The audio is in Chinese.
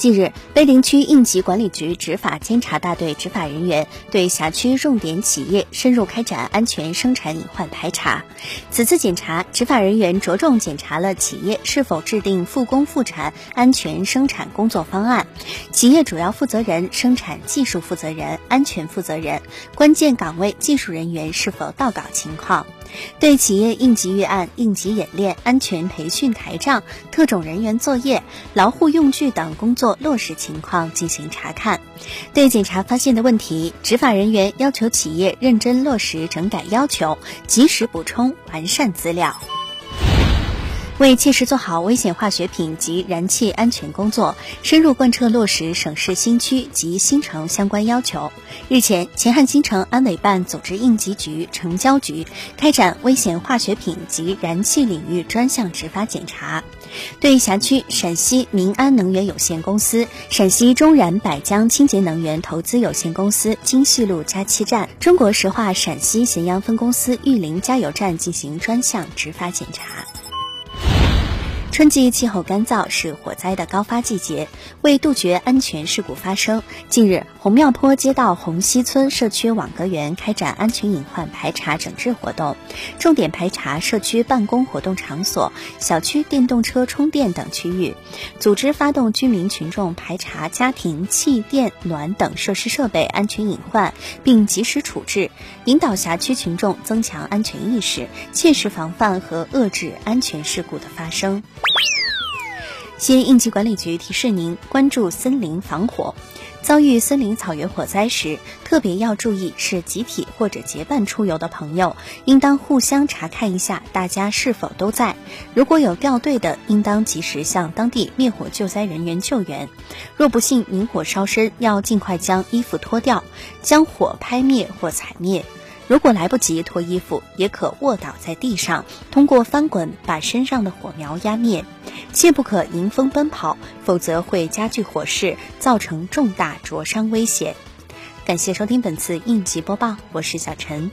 近日，碑林区应急管理局执法监察大队执法人员对辖区重点企业深入开展安全生产隐患排查。此次检查，执法人员着重检查了企业是否制定复工复产安全生产工作方案，企业主要负责人、生产技术负责人、安全负责人、关键岗位技术人员是否到岗情况。对企业应急预案、应急演练、安全培训台账、特种人员作业、劳护用具等工作落实情况进行查看。对检查发现的问题，执法人员要求企业认真落实整改要求，及时补充完善资料。为切实做好危险化学品及燃气安全工作，深入贯彻落实省市新区及新城相关要求。日前，秦汉新城安委办组织应急局、城交局开展危险化学品及燃气领域专项执法检查，对辖区陕西民安能源有限公司、陕西中燃百江清洁能源投资有限公司金细路加气站、中国石化陕西咸阳分公司玉林加油站进行专项执法检查。春季气候干燥是火灾的高发季节，为杜绝安全事故发生，近日红庙坡街道红溪村社区网格员开展安全隐患排查整治活动，重点排查社区办公活动场所、小区电动车充电等区域，组织发动居民群众排查家庭气电暖等设施设备安全隐患，并及时处置，引导辖区群众增强安全意识，切实防范和遏制安全事故的发生。西应急管理局提示您关注森林防火。遭遇森林草原火灾时，特别要注意是集体或者结伴出游的朋友，应当互相查看一下大家是否都在。如果有掉队的，应当及时向当地灭火救灾人员救援。若不幸引火烧身，要尽快将衣服脱掉，将火拍灭或踩灭。如果来不及脱衣服，也可卧倒在地上，通过翻滚把身上的火苗压灭。切不可迎风奔跑，否则会加剧火势，造成重大灼伤危险。感谢收听本次应急播报，我是小陈。